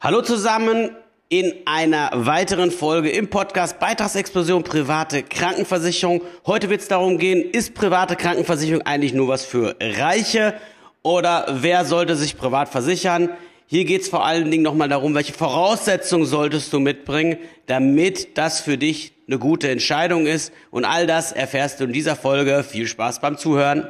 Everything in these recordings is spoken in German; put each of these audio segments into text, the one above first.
Hallo zusammen in einer weiteren Folge im Podcast Beitragsexplosion private Krankenversicherung. Heute wird es darum gehen, ist private Krankenversicherung eigentlich nur was für Reiche oder wer sollte sich privat versichern? Hier geht es vor allen Dingen nochmal darum, welche Voraussetzungen solltest du mitbringen, damit das für dich eine gute Entscheidung ist. Und all das erfährst du in dieser Folge. Viel Spaß beim Zuhören.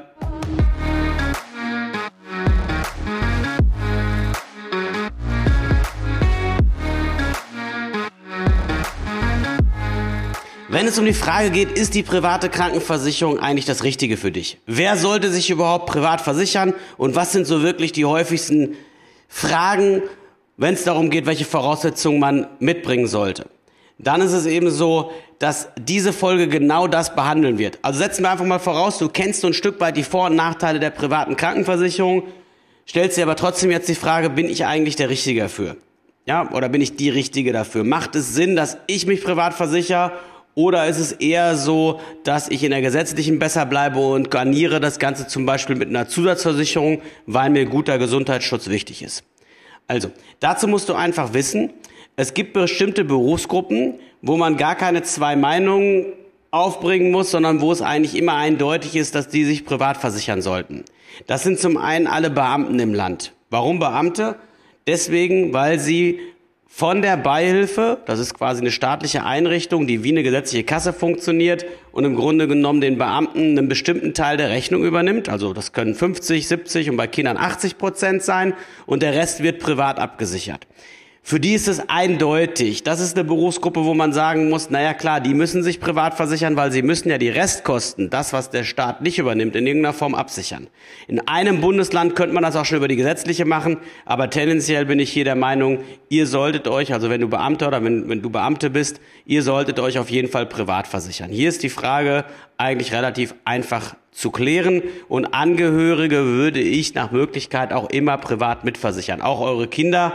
Wenn es um die Frage geht, ist die private Krankenversicherung eigentlich das Richtige für dich? Wer sollte sich überhaupt privat versichern? Und was sind so wirklich die häufigsten Fragen, wenn es darum geht, welche Voraussetzungen man mitbringen sollte? Dann ist es eben so, dass diese Folge genau das behandeln wird. Also setzen wir einfach mal voraus, du kennst so ein Stück weit die Vor- und Nachteile der privaten Krankenversicherung, stellst dir aber trotzdem jetzt die Frage, bin ich eigentlich der Richtige dafür? Ja, oder bin ich die Richtige dafür? Macht es Sinn, dass ich mich privat versichere oder ist es eher so, dass ich in der gesetzlichen besser bleibe und garniere das Ganze zum Beispiel mit einer Zusatzversicherung, weil mir guter Gesundheitsschutz wichtig ist? Also, dazu musst du einfach wissen, es gibt bestimmte Berufsgruppen, wo man gar keine zwei Meinungen aufbringen muss, sondern wo es eigentlich immer eindeutig ist, dass die sich privat versichern sollten. Das sind zum einen alle Beamten im Land. Warum Beamte? Deswegen, weil sie von der Beihilfe, das ist quasi eine staatliche Einrichtung, die wie eine gesetzliche Kasse funktioniert und im Grunde genommen den Beamten einen bestimmten Teil der Rechnung übernimmt. Also das können 50, 70 und bei Kindern 80 Prozent sein und der Rest wird privat abgesichert. Für die ist es eindeutig. Das ist eine Berufsgruppe, wo man sagen muss, naja klar, die müssen sich privat versichern, weil sie müssen ja die Restkosten, das, was der Staat nicht übernimmt, in irgendeiner Form absichern. In einem Bundesland könnte man das auch schon über die gesetzliche machen, aber tendenziell bin ich hier der Meinung, ihr solltet euch, also wenn du Beamter oder wenn, wenn du Beamte bist, ihr solltet euch auf jeden Fall privat versichern. Hier ist die Frage eigentlich relativ einfach zu klären und Angehörige würde ich nach Möglichkeit auch immer privat mitversichern. Auch eure Kinder.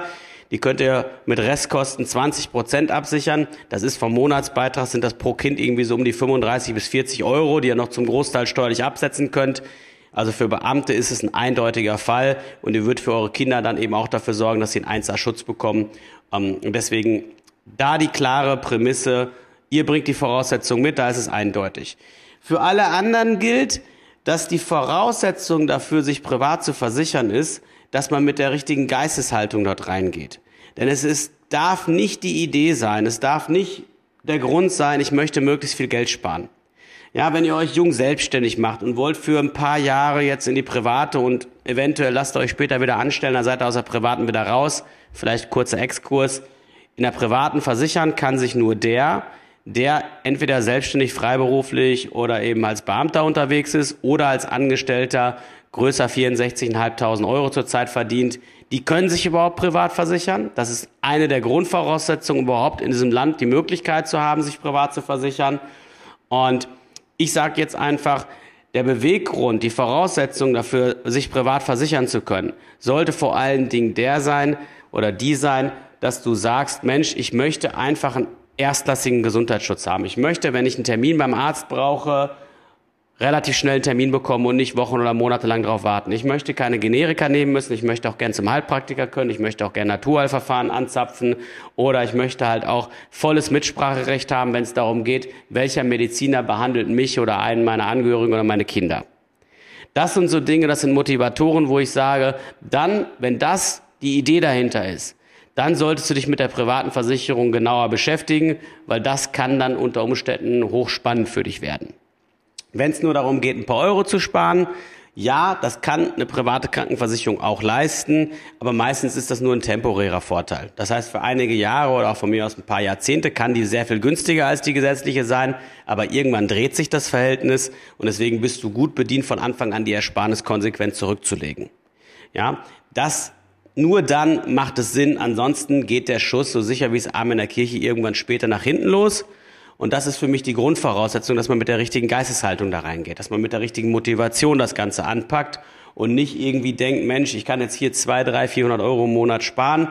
Die könnt ihr mit Restkosten 20 Prozent absichern. Das ist vom Monatsbeitrag sind das pro Kind irgendwie so um die 35 bis 40 Euro, die ihr noch zum Großteil steuerlich absetzen könnt. Also für Beamte ist es ein eindeutiger Fall und ihr würdet für eure Kinder dann eben auch dafür sorgen, dass sie einen 1 Schutz bekommen. Ähm, und deswegen da die klare Prämisse, ihr bringt die Voraussetzung mit, da ist es eindeutig. Für alle anderen gilt, dass die Voraussetzung dafür, sich privat zu versichern, ist, dass man mit der richtigen Geisteshaltung dort reingeht. Denn es ist, darf nicht die Idee sein, es darf nicht der Grund sein, ich möchte möglichst viel Geld sparen. Ja, wenn ihr euch jung selbstständig macht und wollt für ein paar Jahre jetzt in die private und eventuell lasst ihr euch später wieder anstellen, dann seid ihr aus der privaten wieder raus, vielleicht kurzer Exkurs. In der privaten versichern kann sich nur der, der entweder selbstständig, freiberuflich oder eben als Beamter unterwegs ist oder als Angestellter größer 64.500 Euro zurzeit verdient, die können sich überhaupt privat versichern. Das ist eine der Grundvoraussetzungen überhaupt in diesem Land, die Möglichkeit zu haben, sich privat zu versichern. Und ich sage jetzt einfach, der Beweggrund, die Voraussetzung dafür, sich privat versichern zu können, sollte vor allen Dingen der sein oder die sein, dass du sagst, Mensch, ich möchte einfach einen erstklassigen Gesundheitsschutz haben. Ich möchte, wenn ich einen Termin beim Arzt brauche, relativ schnell einen Termin bekommen und nicht Wochen oder Monate lang darauf warten. Ich möchte keine Generika nehmen müssen, ich möchte auch gern zum Heilpraktiker können, ich möchte auch gern Naturheilverfahren anzapfen oder ich möchte halt auch volles Mitspracherecht haben, wenn es darum geht, welcher Mediziner behandelt mich oder einen meiner Angehörigen oder meine Kinder. Das sind so Dinge, das sind Motivatoren, wo ich sage, dann, wenn das die Idee dahinter ist, dann solltest du dich mit der privaten Versicherung genauer beschäftigen, weil das kann dann unter Umständen hochspannend für dich werden. Wenn es nur darum geht, ein paar Euro zu sparen, ja, das kann eine private Krankenversicherung auch leisten, aber meistens ist das nur ein temporärer Vorteil. Das heißt, für einige Jahre oder auch von mir aus ein paar Jahrzehnte kann die sehr viel günstiger als die gesetzliche sein, aber irgendwann dreht sich das Verhältnis und deswegen bist du gut bedient, von Anfang an die Ersparnis konsequent zurückzulegen. Ja, das nur dann macht es Sinn, ansonsten geht der Schuss so sicher wie es Arm in der Kirche irgendwann später nach hinten los und das ist für mich die Grundvoraussetzung, dass man mit der richtigen Geisteshaltung da reingeht, dass man mit der richtigen Motivation das Ganze anpackt und nicht irgendwie denkt, Mensch, ich kann jetzt hier zwei, drei, vierhundert Euro im Monat sparen.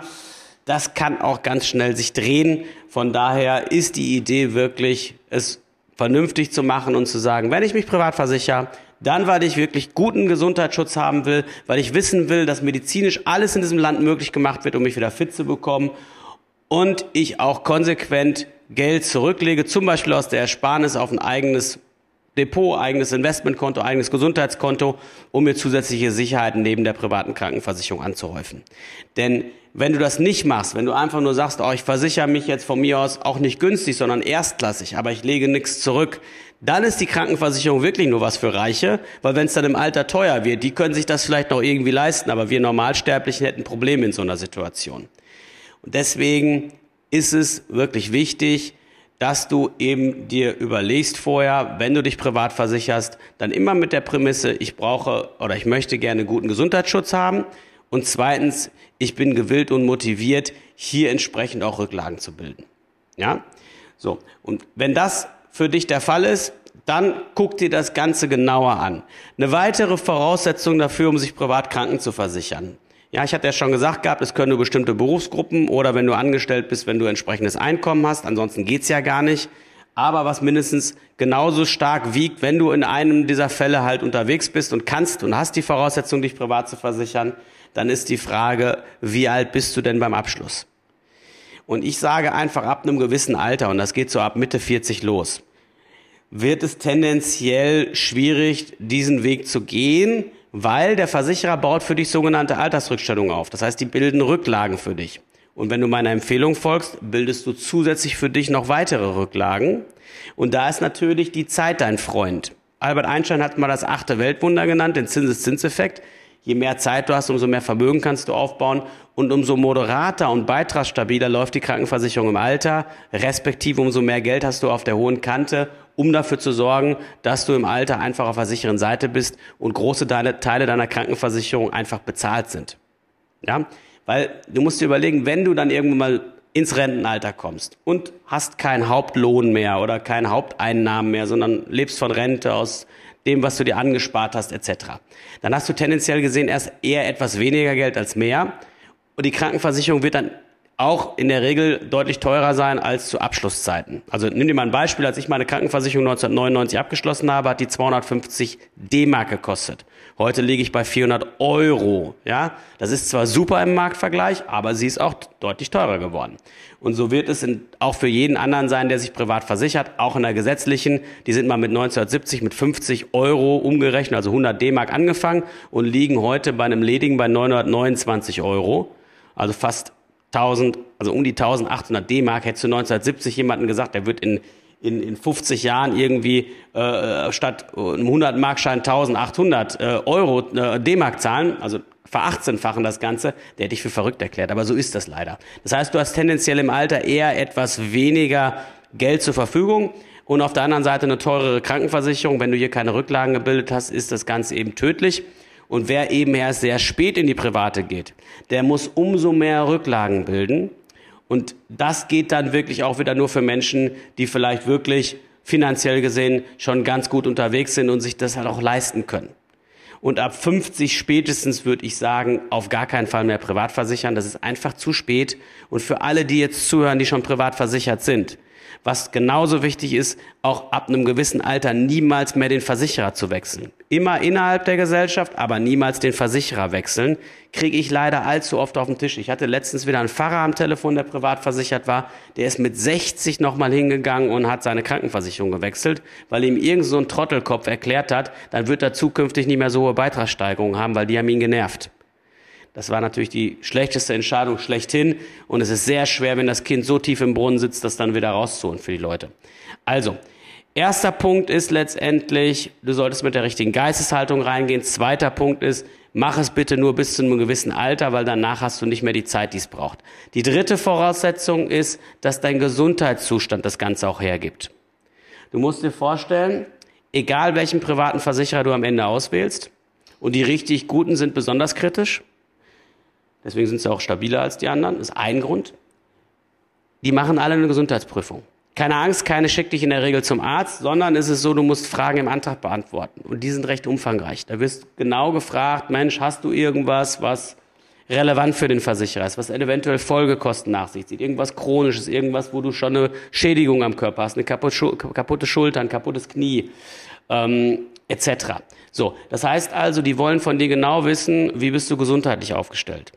Das kann auch ganz schnell sich drehen. Von daher ist die Idee wirklich, es vernünftig zu machen und zu sagen, wenn ich mich privat versichere, Dann, weil ich wirklich guten Gesundheitsschutz haben will, weil ich wissen will, dass medizinisch alles in diesem Land möglich gemacht wird, um mich wieder fit zu bekommen. Und ich auch konsequent Geld zurücklege, zum Beispiel aus der Ersparnis auf ein eigenes Depot, eigenes Investmentkonto, eigenes Gesundheitskonto, um mir zusätzliche Sicherheiten neben der privaten Krankenversicherung anzuhäufen. Denn wenn du das nicht machst, wenn du einfach nur sagst, oh, ich versichere mich jetzt von mir aus auch nicht günstig, sondern erstklassig, aber ich lege nichts zurück, dann ist die Krankenversicherung wirklich nur was für Reiche, weil wenn es dann im Alter teuer wird, die können sich das vielleicht noch irgendwie leisten, aber wir Normalsterblichen hätten Probleme in so einer Situation. Und deswegen ist es wirklich wichtig, dass du eben dir überlegst vorher, wenn du dich privat versicherst, dann immer mit der Prämisse, ich brauche oder ich möchte gerne guten Gesundheitsschutz haben. Und zweitens, ich bin gewillt und motiviert, hier entsprechend auch Rücklagen zu bilden. Ja? So. Und wenn das für dich der Fall ist, dann guck dir das Ganze genauer an. Eine weitere Voraussetzung dafür, um sich privat kranken zu versichern, ja, ich hatte ja schon gesagt gehabt, es können nur bestimmte Berufsgruppen oder wenn du angestellt bist, wenn du entsprechendes Einkommen hast. Ansonsten geht's ja gar nicht. Aber was mindestens genauso stark wiegt, wenn du in einem dieser Fälle halt unterwegs bist und kannst und hast die Voraussetzung, dich privat zu versichern, dann ist die Frage, wie alt bist du denn beim Abschluss? Und ich sage einfach ab einem gewissen Alter, und das geht so ab Mitte 40 los, wird es tendenziell schwierig, diesen Weg zu gehen, weil der Versicherer baut für dich sogenannte Altersrückstellungen auf. Das heißt, die bilden Rücklagen für dich. Und wenn du meiner Empfehlung folgst, bildest du zusätzlich für dich noch weitere Rücklagen. Und da ist natürlich die Zeit dein Freund. Albert Einstein hat mal das achte Weltwunder genannt, den Zinseszinseffekt. Je mehr Zeit du hast, umso mehr Vermögen kannst du aufbauen und umso moderater und beitragsstabiler läuft die Krankenversicherung im Alter, respektive umso mehr Geld hast du auf der hohen Kante, um dafür zu sorgen, dass du im Alter einfach auf der sicheren Seite bist und große Teile deiner Krankenversicherung einfach bezahlt sind. Ja, weil du musst dir überlegen, wenn du dann irgendwann mal ins Rentenalter kommst und hast keinen Hauptlohn mehr oder keine Haupteinnahmen mehr, sondern lebst von Rente aus dem, was du dir angespart hast, etc. Dann hast du tendenziell gesehen erst eher etwas weniger Geld als mehr. Und die Krankenversicherung wird dann auch in der Regel deutlich teurer sein als zu Abschlusszeiten. Also nimm dir mal ein Beispiel, als ich meine Krankenversicherung 1999 abgeschlossen habe, hat die 250 D-Mark gekostet. Heute liege ich bei 400 Euro. Ja, das ist zwar super im Marktvergleich, aber sie ist auch deutlich teurer geworden. Und so wird es in, auch für jeden anderen sein, der sich privat versichert, auch in der gesetzlichen. Die sind mal mit 1970 mit 50 Euro umgerechnet, also 100 D-Mark angefangen und liegen heute bei einem ledigen bei 929 Euro. Also fast 1000, also um die 1800 D-Mark. Hättest du 1970 jemanden gesagt, der wird in in, in 50 Jahren irgendwie äh, statt einem 100 Markschein 1800 äh, Euro äh, D-Mark zahlen, also verachtzehnfachen das Ganze, der hätte ich für verrückt erklärt. Aber so ist das leider. Das heißt, du hast tendenziell im Alter eher etwas weniger Geld zur Verfügung und auf der anderen Seite eine teurere Krankenversicherung. Wenn du hier keine Rücklagen gebildet hast, ist das Ganze eben tödlich. Und wer eben erst sehr spät in die Private geht, der muss umso mehr Rücklagen bilden. Und das geht dann wirklich auch wieder nur für Menschen, die vielleicht wirklich finanziell gesehen schon ganz gut unterwegs sind und sich das halt auch leisten können. Und ab 50 spätestens würde ich sagen, auf gar keinen Fall mehr privat versichern. Das ist einfach zu spät. Und für alle, die jetzt zuhören, die schon privat versichert sind, was genauso wichtig ist, auch ab einem gewissen Alter niemals mehr den Versicherer zu wechseln. Immer innerhalb der Gesellschaft, aber niemals den Versicherer wechseln, kriege ich leider allzu oft auf den Tisch. Ich hatte letztens wieder einen Pfarrer am Telefon, der privat versichert war, der ist mit 60 nochmal hingegangen und hat seine Krankenversicherung gewechselt, weil ihm irgend so ein Trottelkopf erklärt hat, dann wird er zukünftig nicht mehr so hohe Beitragssteigerungen haben, weil die haben ihn genervt. Das war natürlich die schlechteste Entscheidung schlechthin. Und es ist sehr schwer, wenn das Kind so tief im Brunnen sitzt, das dann wieder rauszuholen für die Leute. Also, erster Punkt ist letztendlich, du solltest mit der richtigen Geisteshaltung reingehen. Zweiter Punkt ist, mach es bitte nur bis zu einem gewissen Alter, weil danach hast du nicht mehr die Zeit, die es braucht. Die dritte Voraussetzung ist, dass dein Gesundheitszustand das Ganze auch hergibt. Du musst dir vorstellen, egal welchen privaten Versicherer du am Ende auswählst, und die richtig guten sind besonders kritisch, Deswegen sind sie auch stabiler als die anderen. Das ist ein Grund. Die machen alle eine Gesundheitsprüfung. Keine Angst, keine schickt dich in der Regel zum Arzt, sondern es ist so, du musst Fragen im Antrag beantworten. Und die sind recht umfangreich. Da wirst genau gefragt, Mensch, hast du irgendwas, was relevant für den Versicherer ist, was eventuell Folgekosten nach sich zieht, irgendwas Chronisches, irgendwas, wo du schon eine Schädigung am Körper hast, eine kaputte Schulter, ein kaputtes Knie, ähm, etc. So, das heißt also, die wollen von dir genau wissen, wie bist du gesundheitlich aufgestellt.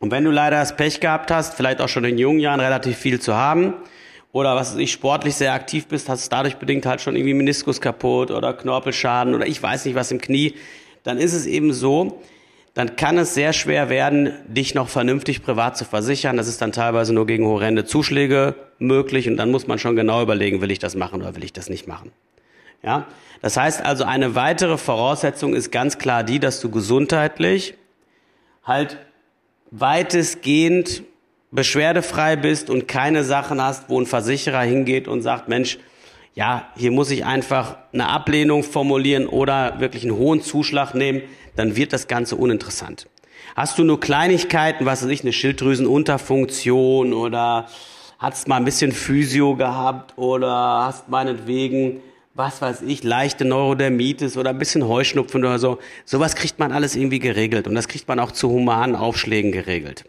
Und wenn du leider das Pech gehabt hast, vielleicht auch schon in jungen Jahren relativ viel zu haben, oder was ich, sportlich sehr aktiv bist, hast dadurch bedingt halt schon irgendwie Meniskus kaputt oder Knorpelschaden oder ich weiß nicht was im Knie, dann ist es eben so, dann kann es sehr schwer werden, dich noch vernünftig privat zu versichern. Das ist dann teilweise nur gegen horrende Zuschläge möglich und dann muss man schon genau überlegen, will ich das machen oder will ich das nicht machen. Ja? Das heißt also, eine weitere Voraussetzung ist ganz klar die, dass du gesundheitlich halt weitestgehend beschwerdefrei bist und keine Sachen hast, wo ein Versicherer hingeht und sagt, Mensch, ja, hier muss ich einfach eine Ablehnung formulieren oder wirklich einen hohen Zuschlag nehmen, dann wird das Ganze uninteressant. Hast du nur Kleinigkeiten, was weiß ich, eine Schilddrüsenunterfunktion oder hast mal ein bisschen Physio gehabt oder hast meinetwegen, was weiß ich, leichte Neurodermitis oder ein bisschen Heuschnupfen oder so. Sowas kriegt man alles irgendwie geregelt und das kriegt man auch zu humanen Aufschlägen geregelt.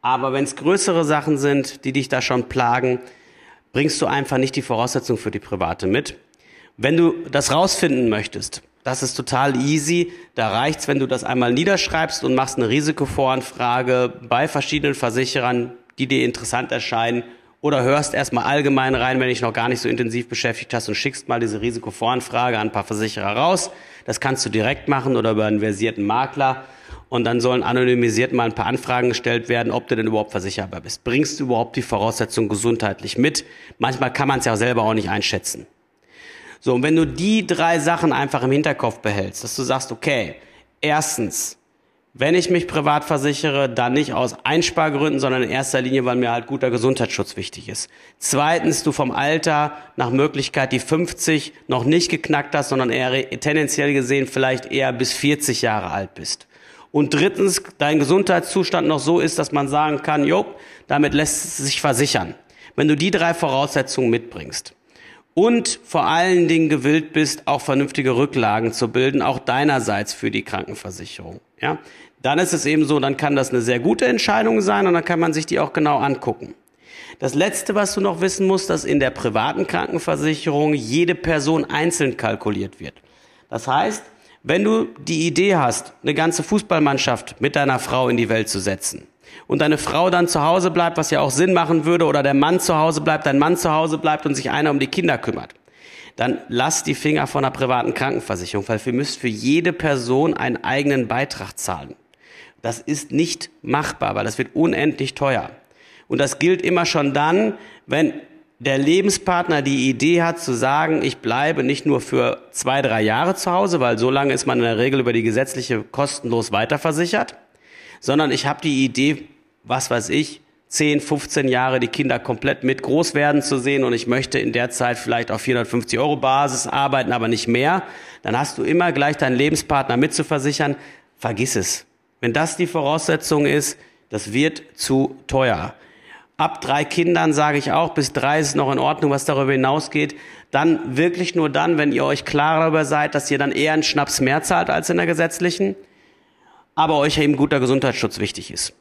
Aber wenn es größere Sachen sind, die dich da schon plagen, bringst du einfach nicht die Voraussetzung für die private mit. Wenn du das rausfinden möchtest, das ist total easy. Da reicht's, wenn du das einmal niederschreibst und machst eine Risikovoranfrage bei verschiedenen Versicherern, die dir interessant erscheinen. Oder hörst erstmal allgemein rein, wenn dich noch gar nicht so intensiv beschäftigt hast und schickst mal diese Risikovoranfrage an ein paar Versicherer raus. Das kannst du direkt machen oder über einen versierten Makler und dann sollen anonymisiert mal ein paar Anfragen gestellt werden, ob du denn überhaupt versicherbar bist. Bringst du überhaupt die Voraussetzungen gesundheitlich mit? Manchmal kann man es ja selber auch nicht einschätzen. So, und wenn du die drei Sachen einfach im Hinterkopf behältst, dass du sagst, okay, erstens, wenn ich mich privat versichere, dann nicht aus Einspargründen, sondern in erster Linie, weil mir halt guter Gesundheitsschutz wichtig ist. Zweitens, du vom Alter nach Möglichkeit die 50 noch nicht geknackt hast, sondern eher tendenziell gesehen vielleicht eher bis 40 Jahre alt bist. Und drittens, dein Gesundheitszustand noch so ist, dass man sagen kann, jo, damit lässt es sich versichern. Wenn du die drei Voraussetzungen mitbringst und vor allen Dingen gewillt bist, auch vernünftige Rücklagen zu bilden, auch deinerseits für die Krankenversicherung, ja, dann ist es eben so, dann kann das eine sehr gute Entscheidung sein und dann kann man sich die auch genau angucken. Das letzte, was du noch wissen musst, dass in der privaten Krankenversicherung jede Person einzeln kalkuliert wird. Das heißt, wenn du die Idee hast, eine ganze Fußballmannschaft mit deiner Frau in die Welt zu setzen und deine Frau dann zu Hause bleibt, was ja auch Sinn machen würde, oder der Mann zu Hause bleibt, dein Mann zu Hause bleibt und sich einer um die Kinder kümmert, dann lass die Finger von einer privaten Krankenversicherung, weil ihr müsst für jede Person einen eigenen Beitrag zahlen. Das ist nicht machbar, weil das wird unendlich teuer. Und das gilt immer schon dann, wenn der Lebenspartner die Idee hat zu sagen, ich bleibe nicht nur für zwei, drei Jahre zu Hause, weil so lange ist man in der Regel über die gesetzliche kostenlos weiterversichert, sondern ich habe die Idee, was weiß ich, 10, 15 Jahre die Kinder komplett mit groß werden zu sehen und ich möchte in der Zeit vielleicht auf 450 Euro Basis arbeiten, aber nicht mehr, dann hast du immer gleich deinen Lebenspartner mitzuversichern. Vergiss es. Wenn das die Voraussetzung ist, das wird zu teuer. Ab drei Kindern sage ich auch, bis drei ist noch in Ordnung, was darüber hinausgeht. Dann wirklich nur dann, wenn ihr euch klar darüber seid, dass ihr dann eher einen Schnaps mehr zahlt als in der gesetzlichen, aber euch eben guter Gesundheitsschutz wichtig ist.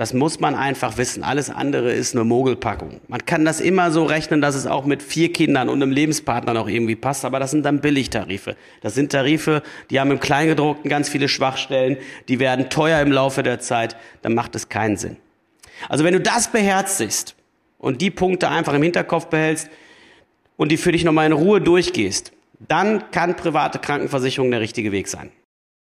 Das muss man einfach wissen. Alles andere ist eine Mogelpackung. Man kann das immer so rechnen, dass es auch mit vier Kindern und einem Lebenspartner noch irgendwie passt, aber das sind dann Billigtarife. Das sind Tarife, die haben im Kleingedruckten ganz viele Schwachstellen, die werden teuer im Laufe der Zeit, dann macht es keinen Sinn. Also wenn du das beherzigst und die Punkte einfach im Hinterkopf behältst und die für dich nochmal in Ruhe durchgehst, dann kann private Krankenversicherung der richtige Weg sein.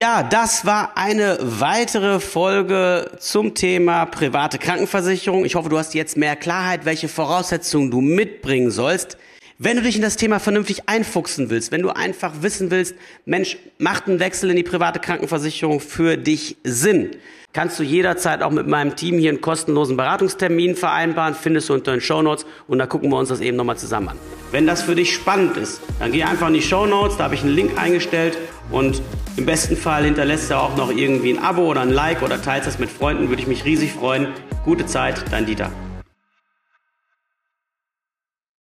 Ja, das war eine weitere Folge zum Thema private Krankenversicherung. Ich hoffe, du hast jetzt mehr Klarheit, welche Voraussetzungen du mitbringen sollst. Wenn du dich in das Thema vernünftig einfuchsen willst, wenn du einfach wissen willst, Mensch, macht ein Wechsel in die private Krankenversicherung für dich Sinn? kannst du jederzeit auch mit meinem Team hier einen kostenlosen Beratungstermin vereinbaren, findest du unter den Show Notes und da gucken wir uns das eben nochmal zusammen an. Wenn das für dich spannend ist, dann geh einfach in die Show Notes, da habe ich einen Link eingestellt und im besten Fall hinterlässt du auch noch irgendwie ein Abo oder ein Like oder teilst das mit Freunden, würde ich mich riesig freuen. Gute Zeit, dein Dieter.